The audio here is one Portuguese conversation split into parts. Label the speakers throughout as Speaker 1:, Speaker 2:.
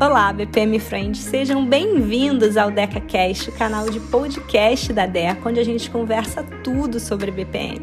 Speaker 1: Olá, BPM Friends, sejam bem-vindos ao DecaCast, o canal de podcast da Deca, onde a gente conversa tudo sobre BPM.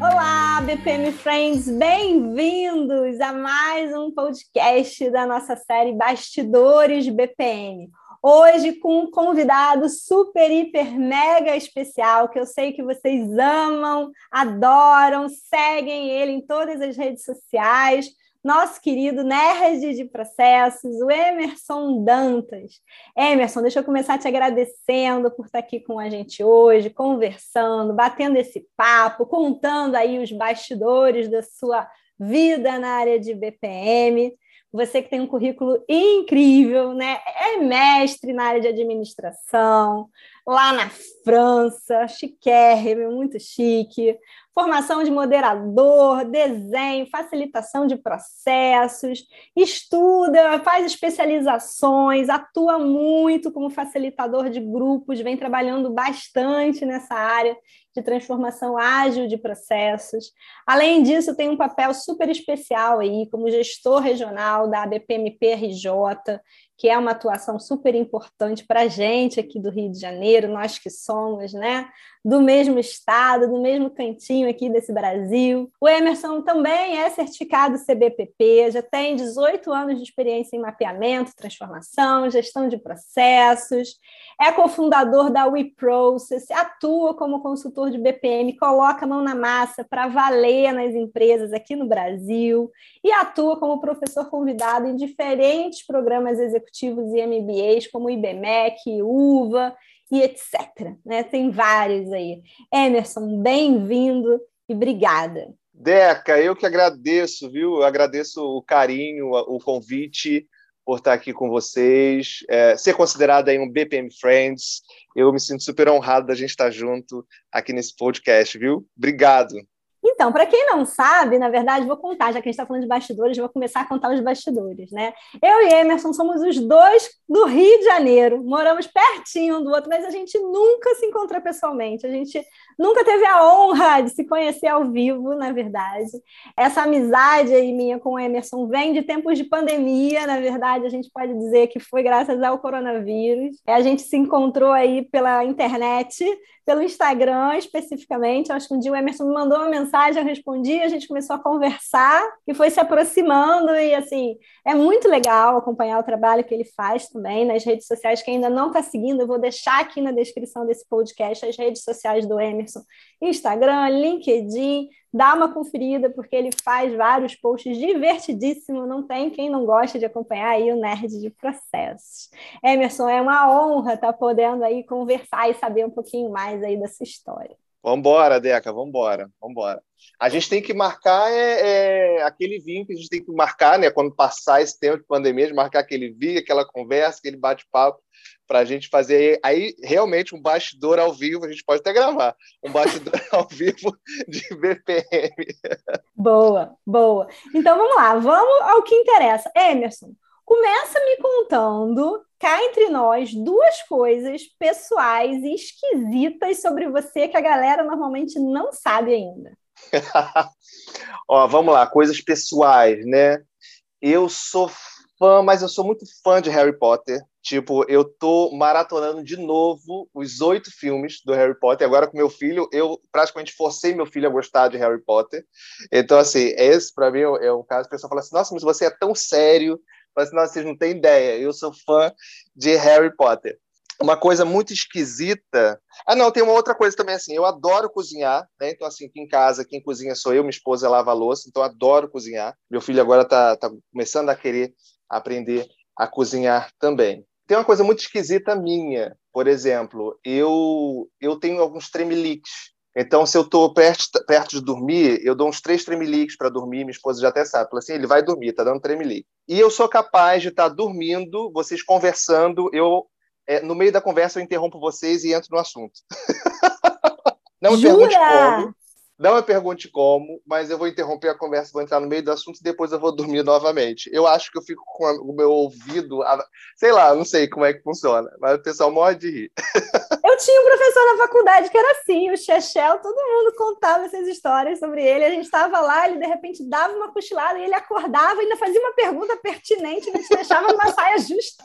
Speaker 1: Olá, BPM Friends, bem-vindos a mais um podcast da nossa série Bastidores BPM. Hoje com um convidado super, hiper, mega especial, que eu sei que vocês amam, adoram, seguem ele em todas as redes sociais nosso querido nerd de processos, o Emerson Dantas. Emerson, deixa eu começar te agradecendo por estar aqui com a gente hoje, conversando, batendo esse papo, contando aí os bastidores da sua vida na área de BPM. Você que tem um currículo incrível, né? É mestre na área de administração, lá na França, chiquérrimo, muito chique formação de moderador, desenho, facilitação de processos, estuda, faz especializações, atua muito como facilitador de grupos, vem trabalhando bastante nessa área de transformação ágil de processos. Além disso, tem um papel super especial aí como gestor regional da ABPMP RJ, que é uma atuação super importante para a gente aqui do Rio de Janeiro, nós que somos, né? Do mesmo estado, do mesmo cantinho aqui desse Brasil. O Emerson também é certificado CBPP, já tem 18 anos de experiência em mapeamento, transformação, gestão de processos, é cofundador da WeProcess, atua como consultor de BPM, coloca a mão na massa para valer nas empresas aqui no Brasil e atua como professor convidado em diferentes programas executivos e MBAs, como o IBMEC, UVA e etc. Né? Tem vários aí. Emerson, bem-vindo e obrigada.
Speaker 2: Deca, eu que agradeço, viu? Eu agradeço o carinho, o convite por estar aqui com vocês, é, ser considerado aí um BPM Friends. Eu me sinto super honrado da gente estar junto aqui nesse podcast, viu? Obrigado.
Speaker 1: Então, para quem não sabe, na verdade, vou contar, já que a gente está falando de bastidores, vou começar a contar os bastidores, né? Eu e Emerson somos os dois do Rio de Janeiro, moramos pertinho um do outro, mas a gente nunca se encontrou pessoalmente, a gente nunca teve a honra de se conhecer ao vivo, na verdade. Essa amizade aí minha com o Emerson vem de tempos de pandemia, na verdade, a gente pode dizer que foi graças ao coronavírus. A gente se encontrou aí pela internet, pelo Instagram especificamente. Acho que um dia o Emerson me mandou uma mensagem, eu respondi, a gente começou a conversar e foi se aproximando. E assim, é muito legal acompanhar o trabalho que ele faz também nas redes sociais. Quem ainda não está seguindo, eu vou deixar aqui na descrição desse podcast as redes sociais do Emerson: Instagram, LinkedIn, dá uma conferida, porque ele faz vários posts divertidíssimos, não tem quem não gosta de acompanhar aí o Nerd de Processos. Emerson, é uma honra estar tá podendo aí conversar e saber um pouquinho mais aí dessa história.
Speaker 2: Vambora, Deca, vambora, vambora. A gente tem que marcar é, é, aquele vinho que a gente tem que marcar, né? Quando passar esse tempo de pandemia, de marcar aquele vinho, aquela conversa, aquele bate-papo para a gente fazer aí realmente um bastidor ao vivo, a gente pode até gravar, um bastidor ao vivo de BPM.
Speaker 1: Boa, boa. Então vamos lá, vamos ao que interessa. Emerson, começa me contando, cá entre nós, duas coisas pessoais e esquisitas sobre você que a galera normalmente não sabe ainda.
Speaker 2: Ó, vamos lá, coisas pessoais, né? Eu sou fã, mas eu sou muito fã de Harry Potter. Tipo, eu tô maratonando de novo os oito filmes do Harry Potter. Agora com meu filho, eu praticamente forcei meu filho a gostar de Harry Potter. Então, assim, esse para mim é um caso. O pessoal fala assim: nossa, mas você é tão sério. Fala assim, vocês não têm ideia. Eu sou fã de Harry Potter. Uma coisa muito esquisita. Ah, não, tem uma outra coisa também assim. Eu adoro cozinhar, né? Então, assim, aqui em casa, quem cozinha sou eu, minha esposa lava a louça, então adoro cozinhar. Meu filho agora tá, tá começando a querer aprender a cozinhar também. Tem uma coisa muito esquisita minha, por exemplo, eu eu tenho alguns tremeliques. Então, se eu estou perto, perto de dormir, eu dou uns três tremeliques para dormir. Minha esposa já até sabe. Fala assim: ele vai dormir, tá dando tremelique. E eu sou capaz de estar tá dormindo, vocês conversando, eu é, no meio da conversa eu interrompo vocês e entro no assunto. Não me
Speaker 1: Jura?
Speaker 2: pergunte como. Não me pergunte como, mas eu vou interromper a conversa, vou entrar no meio do assunto e depois eu vou dormir novamente. Eu acho que eu fico com o meu ouvido, sei lá, não sei como é que funciona, mas o pessoal morre de rir.
Speaker 1: Eu tinha um professor na faculdade que era assim, o Chechel, todo mundo contava essas histórias sobre ele. A gente estava lá, ele de repente dava uma cochilada e ele acordava e ainda fazia uma pergunta pertinente, e te deixava numa saia justa.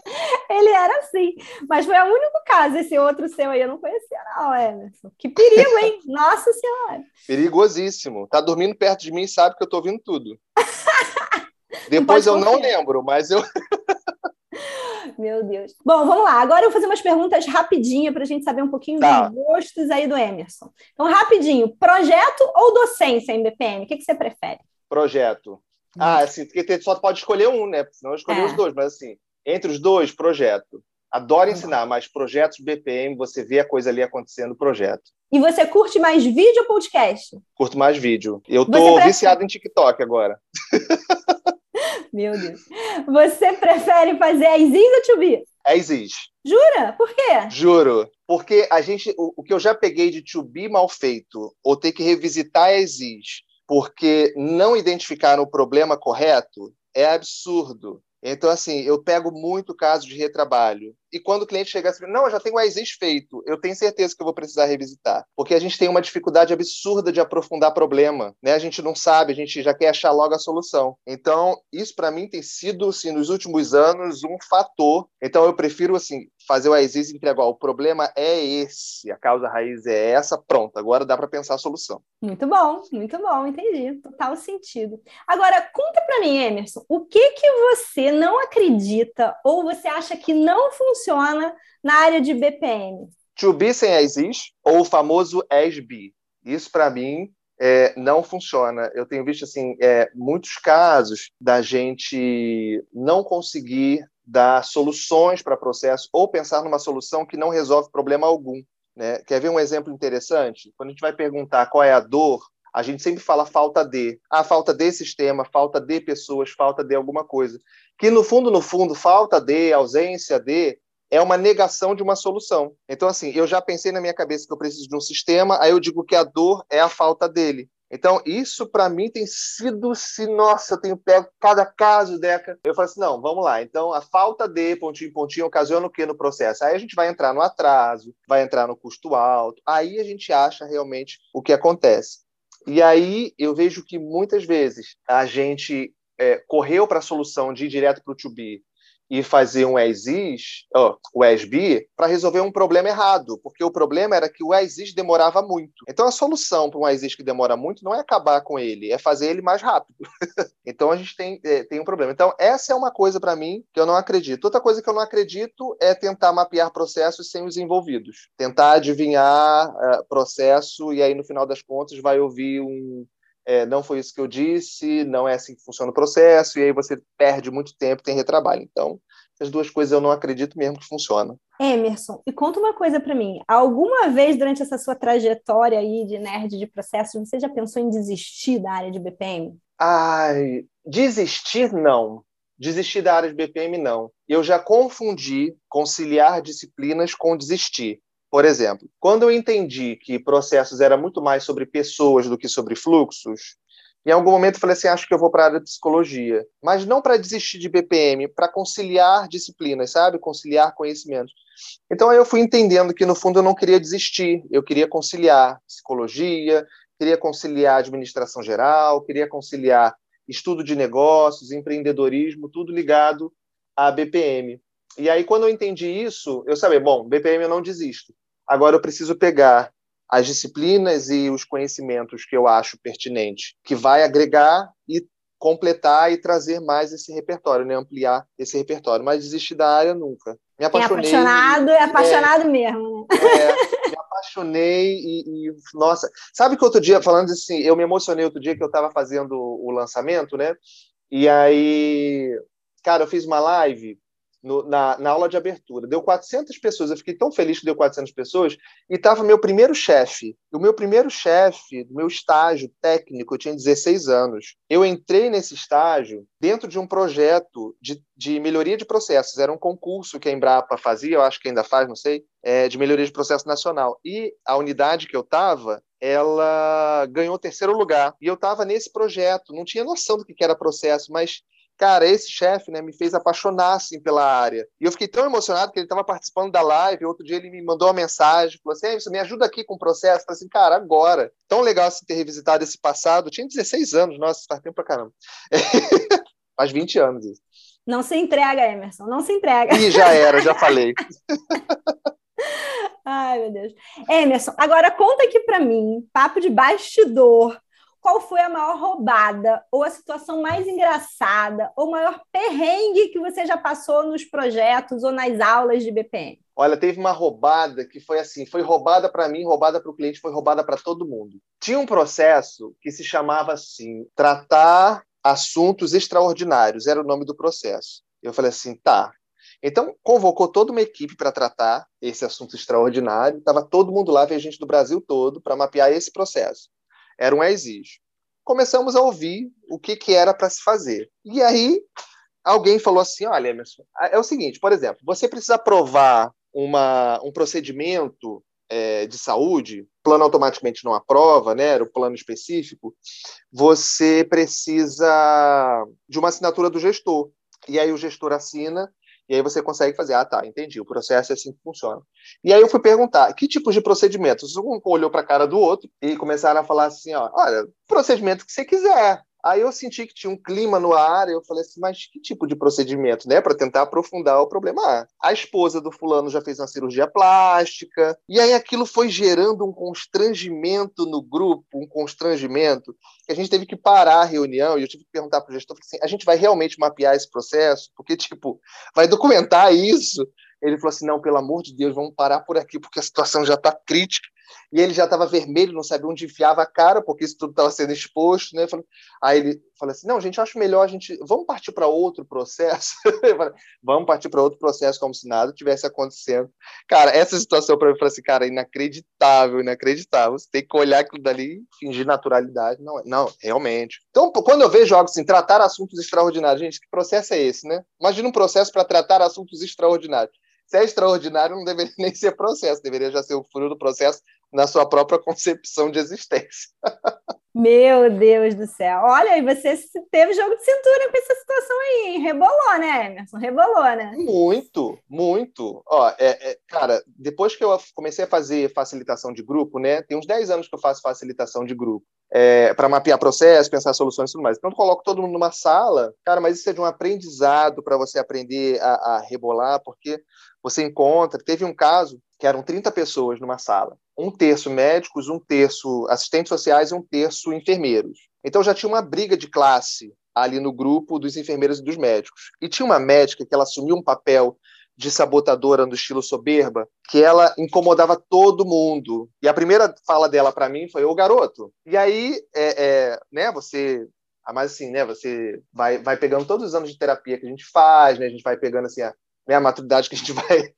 Speaker 1: Ele era assim. Mas foi o único caso, esse outro seu aí, eu não conhecia, não, Emerson. Que perigo, hein? Nossa Senhora.
Speaker 2: Perigosíssimo. Tá dormindo perto de mim e sabe que eu tô ouvindo tudo. Depois não eu não lembro, mas eu.
Speaker 1: Meu Deus. Bom, vamos lá. Agora eu vou fazer umas perguntas rapidinho para a gente saber um pouquinho tá. dos gostos aí do Emerson. Então, rapidinho, projeto ou docência em BPM? O que, que você prefere?
Speaker 2: Projeto. Hum. Ah, assim, porque só pode escolher um, né? Senão eu escolhi é. os dois, mas assim, entre os dois, projeto. Adoro tá ensinar, mas projetos BPM, você vê a coisa ali acontecendo projeto.
Speaker 1: E você curte mais vídeo ou podcast?
Speaker 2: Curto mais vídeo. Eu tô prefere... viciado em TikTok agora.
Speaker 1: Meu Deus. Você prefere fazer as is ou to be?
Speaker 2: As is.
Speaker 1: Jura? Por quê?
Speaker 2: Juro. Porque a gente, o, o que eu já peguei de to be mal feito, ou ter que revisitar as is, porque não identificaram o problema correto, é absurdo. Então, assim, eu pego muito caso de retrabalho. E quando o cliente chega assim, não, eu já tenho o AISIS feito, eu tenho certeza que eu vou precisar revisitar. Porque a gente tem uma dificuldade absurda de aprofundar problema, né? A gente não sabe, a gente já quer achar logo a solução. Então, isso para mim tem sido, assim, nos últimos anos, um fator. Então, eu prefiro, assim, fazer o AISIS e entregar, o problema é esse, a causa raiz é essa, pronto, agora dá para pensar a solução.
Speaker 1: Muito bom, muito bom, entendi. Total sentido. Agora, conta para mim, Emerson, o que que você não acredita ou você acha que não funciona funciona na área de BPM?
Speaker 2: To be sem as is, ou o famoso as be. Isso, para mim, é, não funciona. Eu tenho visto assim é, muitos casos da gente não conseguir dar soluções para processo ou pensar numa solução que não resolve problema algum. Né? Quer ver um exemplo interessante? Quando a gente vai perguntar qual é a dor, a gente sempre fala falta de. Ah, falta de sistema, falta de pessoas, falta de alguma coisa. Que no fundo, no fundo, falta de, ausência de, é uma negação de uma solução. Então, assim, eu já pensei na minha cabeça que eu preciso de um sistema, aí eu digo que a dor é a falta dele. Então, isso para mim tem sido, se nossa, eu tenho pego cada caso, Deca. Eu falo assim: não, vamos lá. Então, a falta de pontinho, pontinho ocasiona o que no processo? Aí a gente vai entrar no atraso, vai entrar no custo alto, aí a gente acha realmente o que acontece. E aí eu vejo que muitas vezes a gente é, correu para a solução de ir direto para o to be e fazer um as-is, oh, o as-be, para resolver um problema errado, porque o problema era que o as-is demorava muito. Então a solução para um as-is que demora muito não é acabar com ele, é fazer ele mais rápido. então a gente tem, é, tem um problema. Então essa é uma coisa para mim que eu não acredito. Outra coisa que eu não acredito é tentar mapear processos sem os envolvidos. Tentar adivinhar uh, processo e aí no final das contas vai ouvir um, é, não foi isso que eu disse, não é assim que funciona o processo, e aí você perde muito tempo, tem retrabalho. Então, as duas coisas eu não acredito mesmo que funcionam.
Speaker 1: Emerson, e conta uma coisa para mim. Alguma vez durante essa sua trajetória aí de nerd de processos, você já pensou em desistir da área de BPM?
Speaker 2: Ai, desistir não. Desistir da área de BPM não. Eu já confundi conciliar disciplinas com desistir. Por exemplo, quando eu entendi que processos era muito mais sobre pessoas do que sobre fluxos, em algum momento eu falei assim, acho que eu vou para a área de psicologia, mas não para desistir de BPM, para conciliar disciplinas, sabe? Conciliar conhecimentos. Então aí eu fui entendendo que no fundo eu não queria desistir, eu queria conciliar psicologia, queria conciliar administração geral, queria conciliar estudo de negócios, empreendedorismo, tudo ligado à BPM. E aí, quando eu entendi isso, eu sabia, bom, BPM eu não desisto. Agora eu preciso pegar as disciplinas e os conhecimentos que eu acho pertinente, que vai agregar e completar e trazer mais esse repertório, né? ampliar esse repertório. Mas desistir da área nunca.
Speaker 1: Me apaixonei. É apaixonado, é apaixonado é, mesmo. Né?
Speaker 2: É, me apaixonei e, e, nossa, sabe que outro dia falando assim, eu me emocionei outro dia que eu estava fazendo o lançamento, né? E aí, cara, eu fiz uma live no, na, na, aula de abertura. Deu 400 pessoas. Eu fiquei tão feliz que deu 400 pessoas. E estava meu primeiro chefe. O meu primeiro chefe, do meu estágio técnico, eu tinha 16 anos. Eu entrei nesse estágio dentro de um projeto de, de melhoria de processos. Era um concurso que a Embrapa fazia, eu acho que ainda faz, não sei, é, de melhoria de processo nacional. E a unidade que eu estava, ela ganhou terceiro lugar. E eu estava nesse projeto. Não tinha noção do que era processo, mas Cara, esse chefe, né, me fez apaixonar assim pela área. E eu fiquei tão emocionado que ele estava participando da live. Outro dia ele me mandou uma mensagem, falou assim: "Você me ajuda aqui com o processo?" Eu falei assim: "Cara, agora". Tão legal assim, ter revisitado esse passado. Eu tinha 16 anos, nossa, faz tempo pra caramba. faz 20 anos isso.
Speaker 1: Não se entrega, Emerson, não se entrega.
Speaker 2: Ih, já era, já falei.
Speaker 1: Ai, meu Deus. Emerson, agora conta aqui para mim, papo de bastidor. Qual foi a maior roubada, ou a situação mais engraçada, ou maior perrengue que você já passou nos projetos ou nas aulas de BPM?
Speaker 2: Olha, teve uma roubada que foi assim, foi roubada para mim, roubada para o cliente, foi roubada para todo mundo. Tinha um processo que se chamava assim, tratar assuntos extraordinários, era o nome do processo. Eu falei assim, tá, então, convocou toda uma equipe para tratar esse assunto extraordinário. Estava todo mundo lá, veio gente do Brasil todo, para mapear esse processo. Era um exígio. Começamos a ouvir o que, que era para se fazer. E aí, alguém falou assim: olha, Emerson, é o seguinte, por exemplo, você precisa aprovar uma, um procedimento é, de saúde, plano automaticamente não aprova, né, era o plano específico, você precisa de uma assinatura do gestor. E aí o gestor assina e aí você consegue fazer, ah, tá, entendi, o processo é assim que funciona. E aí eu fui perguntar, que tipos de procedimentos? Um olhou para a cara do outro e começaram a falar assim, ó, olha, procedimento que você quiser. Aí eu senti que tinha um clima no ar, eu falei assim, mas que tipo de procedimento, né? Para tentar aprofundar o problema. Ah, a esposa do fulano já fez uma cirurgia plástica, e aí aquilo foi gerando um constrangimento no grupo, um constrangimento, que a gente teve que parar a reunião, e eu tive que perguntar para o gestor, assim, a gente vai realmente mapear esse processo? Porque, tipo, vai documentar isso? Ele falou assim, não, pelo amor de Deus, vamos parar por aqui, porque a situação já está crítica e ele já estava vermelho, não sabia onde enfiava a cara, porque isso tudo estava sendo exposto, né? Aí ele falou assim: não, gente, eu acho melhor a gente. Vamos partir para outro processo? Falei, vamos partir para outro processo, como se nada tivesse acontecendo. Cara, essa situação para mim foi assim, cara, inacreditável, inacreditável. Você tem que olhar aquilo dali e fingir naturalidade. Não, não, realmente. Então, quando eu vejo algo assim, tratar assuntos extraordinários, gente, que processo é esse, né? Imagina um processo para tratar assuntos extraordinários. Se é extraordinário, não deveria nem ser processo, deveria já ser o fruto do processo na sua própria concepção de existência.
Speaker 1: Meu Deus do céu. Olha, e você teve jogo de cintura com essa situação aí, hein? Rebolou, né, Emerson? Rebolou, né?
Speaker 2: Muito, muito. Ó, é, é, cara, depois que eu comecei a fazer facilitação de grupo, né? Tem uns 10 anos que eu faço facilitação de grupo. É, para mapear processo, pensar soluções e tudo mais. Então, eu coloco todo mundo numa sala, cara, mas isso é de um aprendizado para você aprender a, a rebolar, porque você encontra. Teve um caso que eram 30 pessoas numa sala um terço médicos, um terço assistentes sociais e um terço enfermeiros. Então já tinha uma briga de classe ali no grupo dos enfermeiros e dos médicos. E tinha uma médica que ela assumiu um papel de sabotadora no estilo soberba, que ela incomodava todo mundo. E a primeira fala dela para mim foi: "Ô garoto". E aí, é, é, né? Você, ah, mas assim, né? Você vai, vai pegando todos os anos de terapia que a gente faz, né? A gente vai pegando assim a, né, a maturidade que a gente vai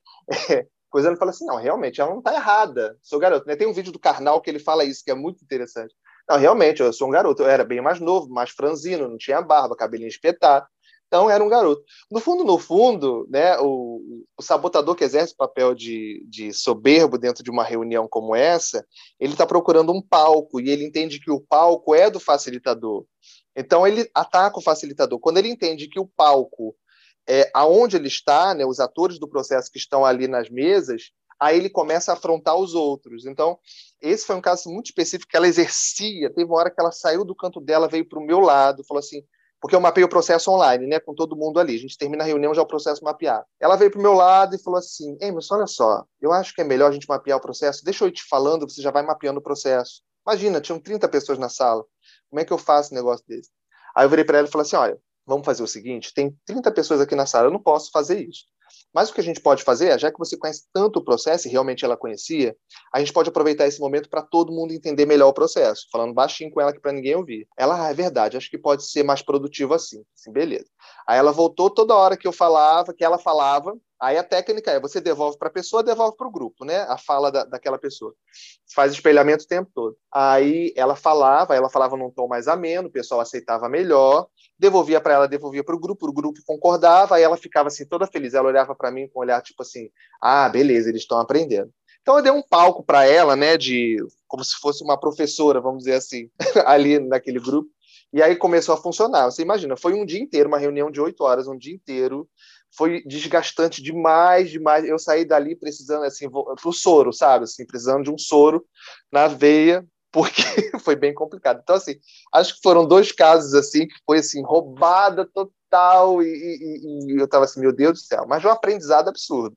Speaker 2: é, ele fala assim, não, realmente, ela não está errada, sou garoto. Né? Tem um vídeo do Karnal que ele fala isso, que é muito interessante. Não, realmente, eu sou um garoto, eu era bem mais novo, mais franzino, não tinha barba, cabelinho espetado, então era um garoto. No fundo, no fundo, né, o, o sabotador que exerce o papel de, de soberbo dentro de uma reunião como essa, ele está procurando um palco, e ele entende que o palco é do facilitador. Então ele ataca o facilitador. Quando ele entende que o palco é, aonde ele está, né, os atores do processo que estão ali nas mesas, aí ele começa a afrontar os outros. Então, esse foi um caso muito específico que ela exercia. Teve uma hora que ela saiu do canto dela, veio para o meu lado, falou assim, porque eu mapei o processo online, né, com todo mundo ali. A gente termina a reunião já o processo mapeado. Ela veio para o meu lado e falou assim: mas olha só, eu acho que é melhor a gente mapear o processo. Deixa eu ir te falando, você já vai mapeando o processo. Imagina, tinham 30 pessoas na sala. Como é que eu faço um negócio desse? Aí eu virei para ela e falei assim: olha, vamos fazer o seguinte: tem 30 pessoas aqui na sala, eu não posso fazer isso. Mas o que a gente pode fazer, é, já que você conhece tanto o processo, e realmente ela conhecia, a gente pode aproveitar esse momento para todo mundo entender melhor o processo, falando baixinho com ela aqui para ninguém ouvir. Ela, ah, é verdade, acho que pode ser mais produtivo assim. Assim, beleza. Aí ela voltou toda hora que eu falava, que ela falava, Aí a técnica é você devolve para a pessoa, devolve para o grupo, né? A fala da, daquela pessoa. Faz espelhamento o tempo todo. Aí ela falava, ela falava num tom mais ameno, o pessoal aceitava melhor, devolvia para ela, devolvia para o grupo, o grupo concordava, aí ela ficava assim toda feliz. Ela olhava para mim com um olhar tipo assim: "Ah, beleza, eles estão aprendendo". Então eu dei um palco para ela, né, de como se fosse uma professora, vamos dizer assim, ali naquele grupo E aí começou a funcionar. Você imagina, foi um dia inteiro, uma reunião de oito horas, um dia inteiro. Foi desgastante demais, demais. Eu saí dali precisando, assim, pro soro, sabe? Assim, precisando de um soro na veia, porque foi bem complicado. Então, assim, acho que foram dois casos, assim, que foi, assim, roubada total e, e, e eu tava assim, meu Deus do céu. Mas um aprendizado absurdo.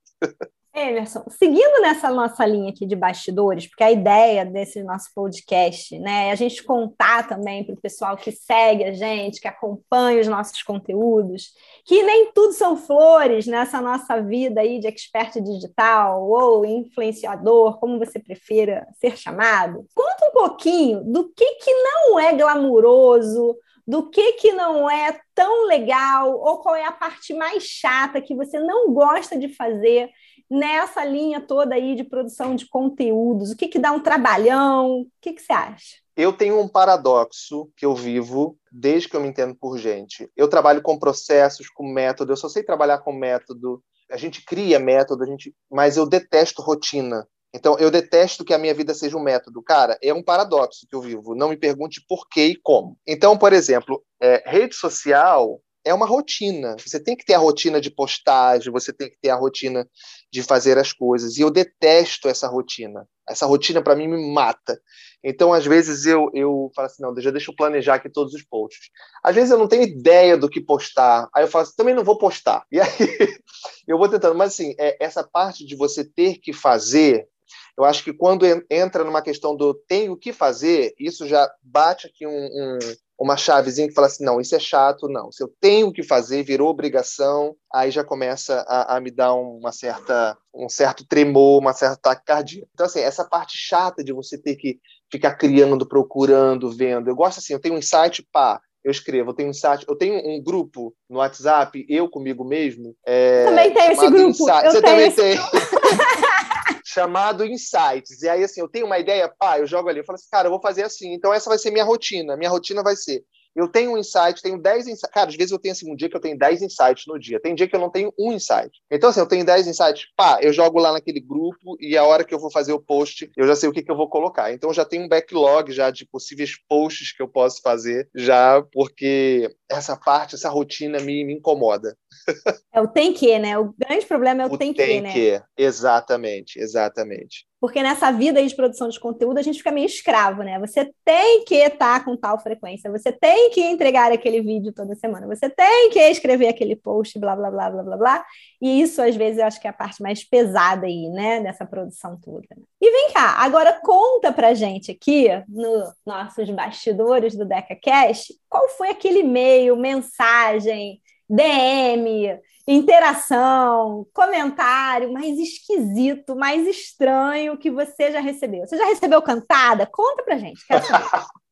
Speaker 1: Emerson, seguindo nessa nossa linha aqui de bastidores, porque a ideia desse nosso podcast né, é a gente contar também para o pessoal que segue a gente, que acompanha os nossos conteúdos, que nem tudo são flores nessa nossa vida aí de expert digital ou influenciador, como você prefira ser chamado. Conta um pouquinho do que, que não é glamuroso, do que, que não é tão legal, ou qual é a parte mais chata que você não gosta de fazer nessa linha toda aí de produção de conteúdos? O que, que dá um trabalhão? O que, que você acha?
Speaker 2: Eu tenho um paradoxo que eu vivo desde que eu me entendo por gente. Eu trabalho com processos, com método, eu só sei trabalhar com método. A gente cria método, a gente... mas eu detesto rotina. Então, eu detesto que a minha vida seja um método. Cara, é um paradoxo que eu vivo. Não me pergunte por quê e como. Então, por exemplo, é, rede social é uma rotina. Você tem que ter a rotina de postagem, você tem que ter a rotina de fazer as coisas. E eu detesto essa rotina. Essa rotina, para mim, me mata. Então, às vezes, eu, eu falo assim: não, já deixa eu planejar aqui todos os posts. Às vezes, eu não tenho ideia do que postar. Aí eu falo assim: também não vou postar. E aí, eu vou tentando. Mas, assim, é, essa parte de você ter que fazer, eu acho que quando entra numa questão do tenho que fazer, isso já bate aqui um, um uma chavezinha que fala assim, não, isso é chato, não. Se eu tenho que fazer, virou obrigação, aí já começa a, a me dar uma certa, um certo tremor, uma certa taquicardia. Então, assim, essa parte chata de você ter que ficar criando, procurando, vendo. Eu gosto assim, eu tenho um insight, pá, eu escrevo, eu tenho um site, eu tenho um grupo no WhatsApp, eu comigo mesmo.
Speaker 1: É, também tenho esse grupo.
Speaker 2: Insight. Você também tem. chamado Insights. E aí, assim, eu tenho uma ideia, pá, eu jogo ali, eu falo assim, cara, eu vou fazer assim. Então, essa vai ser minha rotina. Minha rotina vai ser eu tenho um insight, tenho 10 insights. Cara, às vezes eu tenho assim, um dia que eu tenho 10 insights no dia. Tem dia que eu não tenho um insight. Então, assim, eu tenho 10 insights, pá, eu jogo lá naquele grupo e a hora que eu vou fazer o post, eu já sei o que, que eu vou colocar. Então, eu já tenho um backlog já de possíveis posts que eu posso fazer, já porque essa parte, essa rotina me, me incomoda.
Speaker 1: É o tem que, né? O grande problema é o, o tem, tem que, né? que,
Speaker 2: exatamente, exatamente.
Speaker 1: Porque nessa vida aí de produção de conteúdo, a gente fica meio escravo, né? Você tem que estar com tal frequência, você tem que entregar aquele vídeo toda semana, você tem que escrever aquele post, blá, blá, blá, blá, blá, blá. E isso, às vezes, eu acho que é a parte mais pesada aí, né? Dessa produção toda. E vem cá, agora conta pra gente aqui, nos nossos bastidores do DecaCast, qual foi aquele e-mail, mensagem, DM, interação, comentário mais esquisito, mais estranho que você já recebeu? Você já recebeu cantada? Conta pra gente, quero saber.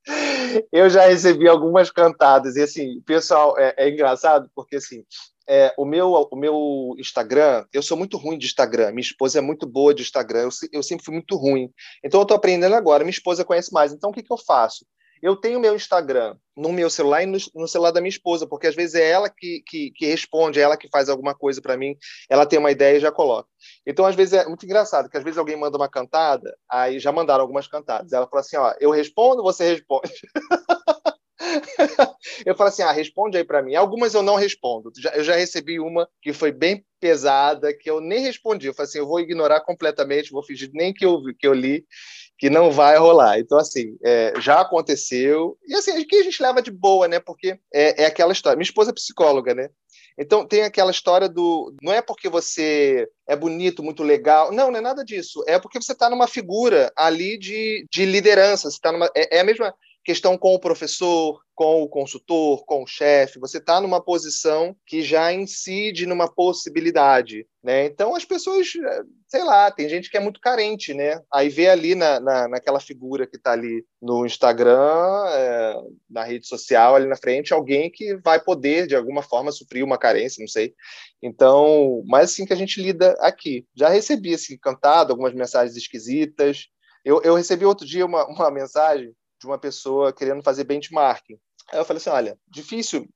Speaker 2: Eu já recebi algumas cantadas, e assim, pessoal, é, é engraçado, porque assim, é, o, meu, o meu Instagram, eu sou muito ruim de Instagram, minha esposa é muito boa de Instagram, eu, eu sempre fui muito ruim. Então eu estou aprendendo agora, minha esposa conhece mais. Então o que, que eu faço? Eu tenho meu Instagram no meu celular e no, no, celular da minha esposa, porque às vezes é ela que, que, que responde, é ela que faz alguma coisa para mim, ela tem uma ideia e já coloca. Então, às vezes é muito engraçado, que às vezes alguém manda uma cantada, aí já mandaram algumas cantadas. Ela fala assim: ó, eu respondo, você responde. eu falo assim: ah, responde aí para mim. Algumas eu não respondo. Eu já recebi uma que foi bem pesada, que eu nem respondi. Eu falei assim: eu vou ignorar completamente, vou fingir nem que eu, que eu li que não vai rolar. Então, assim, é, já aconteceu. E assim, aqui a gente leva de boa, né? Porque é, é aquela história. Minha esposa é psicóloga, né? Então tem aquela história do. Não é porque você é bonito, muito legal. Não, não é nada disso. É porque você está numa figura ali de, de liderança. Você tá numa, é, é a mesma questão com o professor, com o consultor, com o chefe, você está numa posição que já incide numa possibilidade, né? Então as pessoas, sei lá, tem gente que é muito carente, né? Aí vê ali na, na, naquela figura que está ali no Instagram, é, na rede social, ali na frente, alguém que vai poder, de alguma forma, suprir uma carência, não sei. Então, mas assim que a gente lida aqui. Já recebi, assim, cantado, algumas mensagens esquisitas. Eu, eu recebi outro dia uma, uma mensagem de uma pessoa querendo fazer benchmarking. Aí eu falei assim, olha, difícil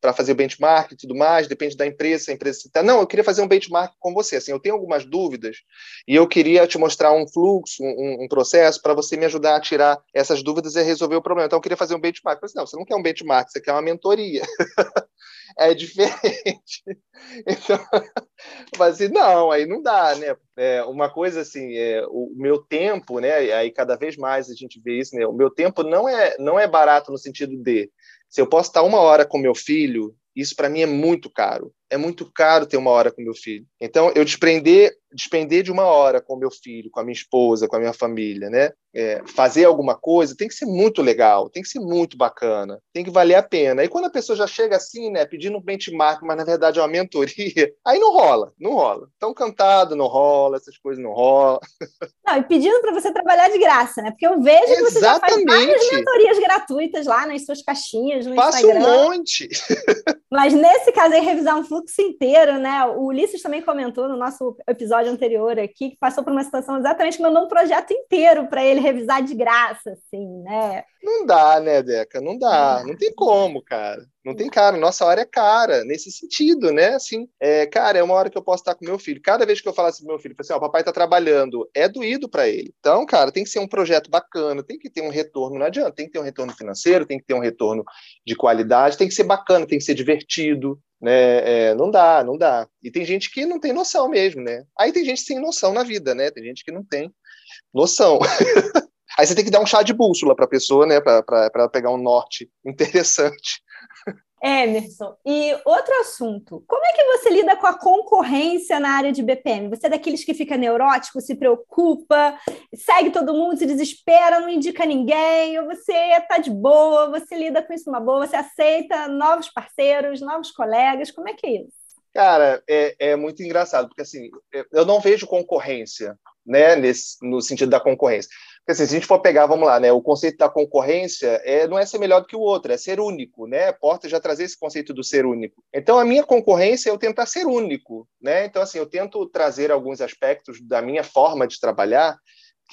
Speaker 2: para fazer o benchmark e tudo mais, depende da empresa, a empresa tá, não, eu queria fazer um benchmark com você, assim, eu tenho algumas dúvidas e eu queria te mostrar um fluxo, um, um processo para você me ajudar a tirar essas dúvidas e resolver o problema. Então eu queria fazer um benchmark. Eu falei, não, você não quer um benchmark, você quer uma mentoria. é diferente. Então, mas assim, não, aí não dá, né? É, uma coisa assim, é, o meu tempo, né? Aí cada vez mais a gente vê isso, né? O meu tempo não é não é barato no sentido de se eu posso estar uma hora com meu filho, isso para mim é muito caro. É muito caro ter uma hora com meu filho. Então, eu desprender, despender de uma hora com meu filho, com a minha esposa, com a minha família, né? É, fazer alguma coisa tem que ser muito legal, tem que ser muito bacana, tem que valer a pena. E quando a pessoa já chega assim, né, pedindo um benchmark, mas na verdade é uma mentoria, aí não rola, não rola. Tão cantado não rola, essas coisas não rolam.
Speaker 1: Não, e pedindo para você trabalhar de graça, né? Porque eu vejo que você já faz várias mentorias gratuitas lá nas suas caixinhas no
Speaker 2: Faço
Speaker 1: Instagram.
Speaker 2: um monte.
Speaker 1: Mas nesse caso aí, revisar um fluxo inteiro, né? O Ulisses também comentou no nosso episódio anterior aqui que passou por uma situação exatamente que mandou um projeto inteiro para ele revisar de graça, assim, né?
Speaker 2: Não dá, né, Deca? Não dá. Não tem como, cara. Não tem cara. Nossa hora é cara, nesse sentido, né? Assim, é, cara, é uma hora que eu posso estar com meu filho. Cada vez que eu falasse pro meu filho, assim, ó, papai tá trabalhando, é doído para ele. Então, cara, tem que ser um projeto bacana, tem que ter um retorno, não adianta. Tem que ter um retorno financeiro, tem que ter um retorno de qualidade, tem que ser bacana, tem que ser divertido, né? É, não dá, não dá. E tem gente que não tem noção mesmo, né? Aí tem gente sem noção na vida, né? Tem gente que não tem noção. Aí você tem que dar um chá de bússola para a pessoa, né? Para pegar um norte interessante.
Speaker 1: Emerson, e outro assunto, como é que você lida com a concorrência na área de BPM? Você é daqueles que fica neurótico, se preocupa, segue todo mundo, se desespera, não indica ninguém, ou você está de boa, você lida com isso uma boa, você aceita novos parceiros, novos colegas, como é que é isso?
Speaker 2: Cara, é, é muito engraçado, porque assim, eu não vejo concorrência, né, nesse, no sentido da concorrência. Porque assim, se a gente for pegar, vamos lá, né, o conceito da concorrência é, não é ser melhor do que o outro, é ser único, né? Porta já trazer esse conceito do ser único. Então, a minha concorrência é eu tentar ser único, né? Então, assim, eu tento trazer alguns aspectos da minha forma de trabalhar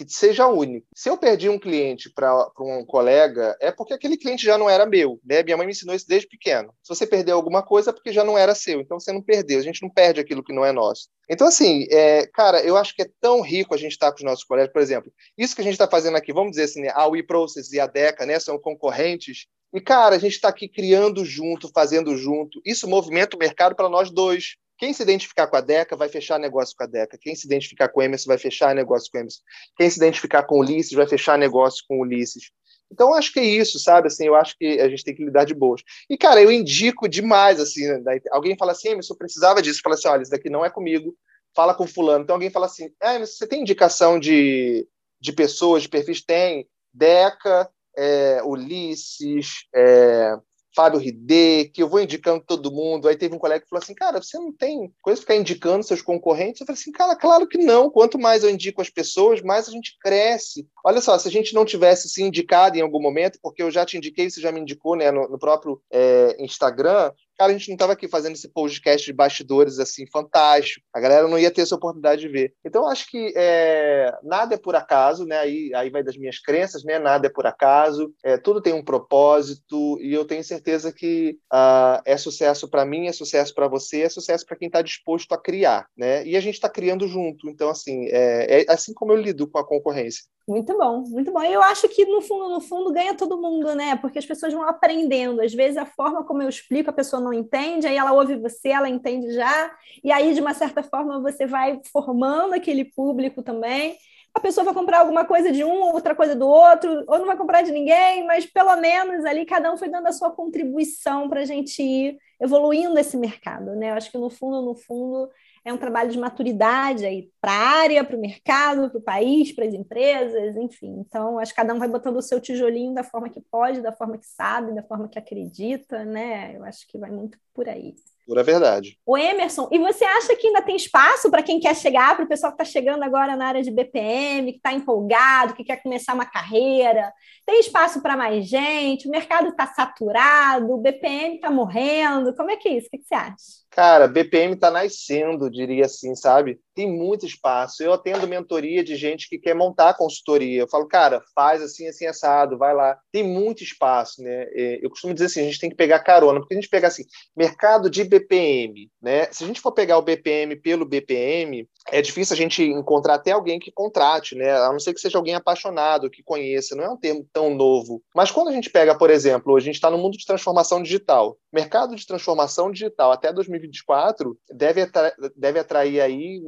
Speaker 2: que seja único. Se eu perdi um cliente para um colega, é porque aquele cliente já não era meu. Né? Minha mãe me ensinou isso desde pequeno. Se você perdeu alguma coisa, é porque já não era seu. Então você não perdeu. A gente não perde aquilo que não é nosso. Então, assim, é, cara, eu acho que é tão rico a gente estar tá com os nossos colegas. Por exemplo, isso que a gente está fazendo aqui, vamos dizer assim, né? a WeProcess e a DECA né, são concorrentes. E, cara, a gente está aqui criando junto, fazendo junto. Isso movimenta o mercado para nós dois. Quem se identificar com a DECA vai fechar negócio com a DECA. Quem se identificar com o Emerson vai fechar negócio com o Emerson. Quem se identificar com o Ulisses vai fechar negócio com o Ulisses. Então, acho que é isso, sabe? Assim, eu acho que a gente tem que lidar de boas. E, cara, eu indico demais, assim, alguém fala assim, Emerson, eu precisava disso. Fala assim, olha, isso daqui não é comigo, fala com fulano. Então, alguém fala assim, ah, Emerson, você tem indicação de, de pessoas, de perfis? Tem. Deca, é, Ulisses, é, Fábio Ridê, que eu vou indicando todo mundo. Aí teve um colega que falou assim: Cara, você não tem coisa de ficar indicando seus concorrentes? Eu falei assim: Cara, claro que não. Quanto mais eu indico as pessoas, mais a gente cresce. Olha só, se a gente não tivesse se indicado em algum momento, porque eu já te indiquei, você já me indicou né, no, no próprio é, Instagram, cara, a gente não estava aqui fazendo esse podcast de bastidores assim, fantástico. A galera não ia ter essa oportunidade de ver. Então, acho que é, nada é por acaso, né? Aí, aí vai das minhas crenças, né? Nada é por acaso. É, tudo tem um propósito e eu tenho certeza que uh, é sucesso para mim, é sucesso para você, é sucesso para quem está disposto a criar, né? E a gente está criando junto. Então, assim, é, é assim como eu lido com a concorrência.
Speaker 1: Muito bom, muito bom. Eu acho que no fundo, no fundo, ganha todo mundo, né? Porque as pessoas vão aprendendo. Às vezes a forma como eu explico, a pessoa não entende, aí ela ouve você, ela entende já, e aí, de uma certa forma, você vai formando aquele público também. A pessoa vai comprar alguma coisa de um, outra coisa do outro, ou não vai comprar de ninguém, mas pelo menos ali cada um foi dando a sua contribuição para a gente ir evoluindo esse mercado, né? Eu acho que no fundo, no fundo, é um trabalho de maturidade aí para a área, para o mercado, para o país, para as empresas, enfim. Então, acho que cada um vai botando o seu tijolinho da forma que pode, da forma que sabe, da forma que acredita, né? Eu acho que vai muito por aí.
Speaker 2: Pura verdade.
Speaker 1: O Emerson, e você acha que ainda tem espaço para quem quer chegar, para o pessoal que está chegando agora na área de BPM, que está empolgado, que quer começar uma carreira? Tem espaço para mais gente? O mercado está saturado? O BPM está morrendo? Como é que é isso? O que, que você acha?
Speaker 2: Cara, BPM está nascendo, diria assim, sabe? Tem muito espaço. Eu atendo mentoria de gente que quer montar consultoria. Eu falo, cara, faz assim, assim, assado, vai lá. Tem muito espaço, né? É, eu costumo dizer assim, a gente tem que pegar carona, porque a gente pega assim, mercado de BPM, né? Se a gente for pegar o BPM pelo BPM, é difícil a gente encontrar até alguém que contrate, né? A não ser que seja alguém apaixonado, que conheça. Não é um termo tão novo. Mas quando a gente pega, por exemplo, a gente está no mundo de transformação digital. Mercado de transformação digital até 2024 deve, atra deve atrair aí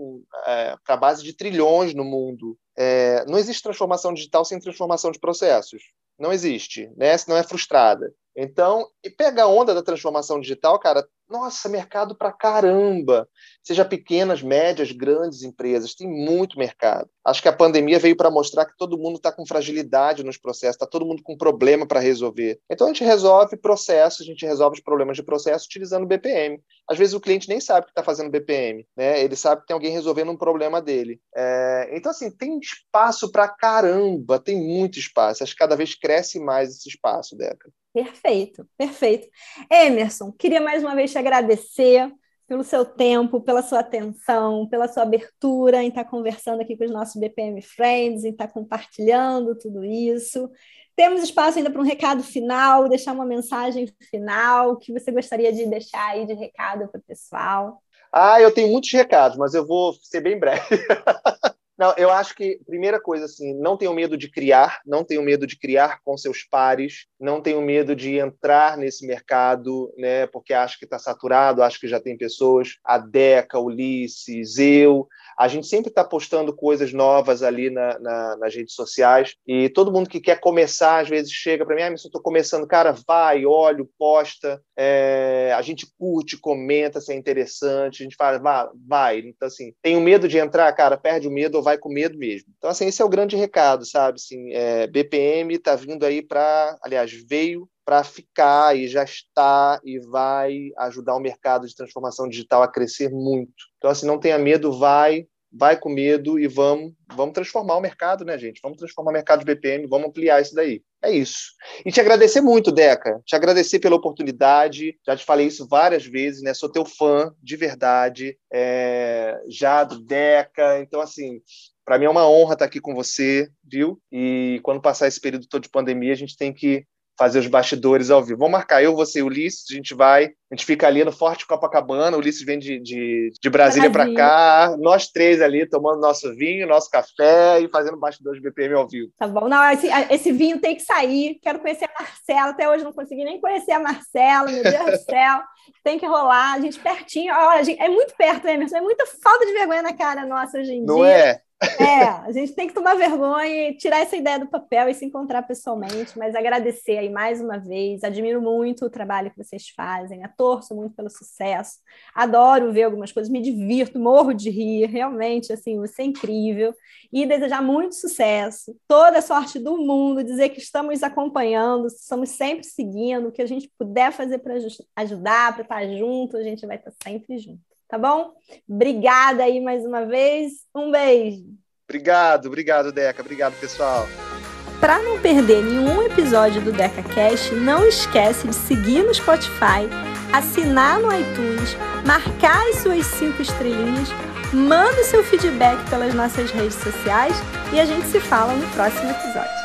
Speaker 2: é, para a base de trilhões no mundo. É, não existe transformação digital sem transformação de processos. Não existe, né? não é frustrada. Então, e pega a onda da transformação digital, cara, nossa, mercado para caramba. Seja pequenas, médias, grandes empresas, tem muito mercado. Acho que a pandemia veio para mostrar que todo mundo está com fragilidade nos processos, está todo mundo com problema para resolver. Então a gente resolve processos, a gente resolve os problemas de processo utilizando BPM. Às vezes o cliente nem sabe que está fazendo BPM, né? Ele sabe que tem alguém resolvendo um problema dele. É... Então assim tem espaço para caramba, tem muito espaço. Acho que cada vez cresce mais esse espaço, Deca.
Speaker 1: Perfeito, perfeito. Emerson, queria mais uma vez te agradecer pelo seu tempo, pela sua atenção, pela sua abertura em estar conversando aqui com os nossos BPM Friends, em estar compartilhando tudo isso. Temos espaço ainda para um recado final, deixar uma mensagem final que você gostaria de deixar aí de recado para o pessoal.
Speaker 2: Ah, eu tenho muitos recados, mas eu vou ser bem breve. Não, eu acho que, primeira coisa, assim, não tenho medo de criar, não tenho medo de criar com seus pares, não tenho medo de entrar nesse mercado, né, porque acho que está saturado, acho que já tem pessoas, a Deca, Ulisses, eu, a gente sempre está postando coisas novas ali na, na, nas redes sociais e todo mundo que quer começar, às vezes chega para mim, ah, mas eu estou começando, cara, vai, olha, posta, é, a gente curte, comenta se é interessante, a gente fala, vai, vai. Então, assim, tenho medo de entrar, cara, perde o medo ou vai com medo mesmo. Então, assim, esse é o grande recado, sabe? Assim, é, BPM está vindo aí para, aliás, veio para ficar e já está e vai ajudar o mercado de transformação digital a crescer muito. Então, assim, não tenha medo, vai, vai com medo e vamos, vamos transformar o mercado, né, gente? Vamos transformar o mercado de BPM, vamos ampliar isso daí. É isso. E te agradecer muito, Deca. Te agradecer pela oportunidade. Já te falei isso várias vezes, né? Sou teu fã, de verdade. É... Já do Deca. Então, assim, para mim é uma honra estar aqui com você, viu? E quando passar esse período todo de pandemia, a gente tem que fazer os bastidores ao vivo. Vamos marcar eu, você e o Ulisses, a gente vai, a gente fica ali no Forte Copacabana, o Ulisses vem de, de, de Brasília para cá, nós três ali tomando nosso vinho, nosso café e fazendo bastidores BPM ao vivo.
Speaker 1: Tá bom, não, esse, esse vinho tem que sair, quero conhecer a Marcela, até hoje não consegui nem conhecer a Marcela, meu Deus do céu, tem que rolar, a gente pertinho, olha, gente, é muito perto, Emerson, é muita falta de vergonha na cara nossa hoje em
Speaker 2: não
Speaker 1: dia.
Speaker 2: Não é?
Speaker 1: É, a gente tem que tomar vergonha e tirar essa ideia do papel e se encontrar pessoalmente, mas agradecer aí mais uma vez. Admiro muito o trabalho que vocês fazem, a torço muito pelo sucesso. Adoro ver algumas coisas, me divirto, morro de rir, realmente, assim, você é incrível. E desejar muito sucesso, toda a sorte do mundo, dizer que estamos acompanhando, estamos sempre seguindo, o que a gente puder fazer para ajudar, para estar junto, a gente vai estar sempre junto tá bom? Obrigada aí mais uma vez. Um beijo.
Speaker 2: Obrigado, obrigado, Deca. Obrigado, pessoal.
Speaker 1: Para não perder nenhum episódio do Deca Cast, não esquece de seguir no Spotify, assinar no iTunes, marcar as suas cinco estrelinhas, manda seu feedback pelas nossas redes sociais e a gente se fala no próximo episódio.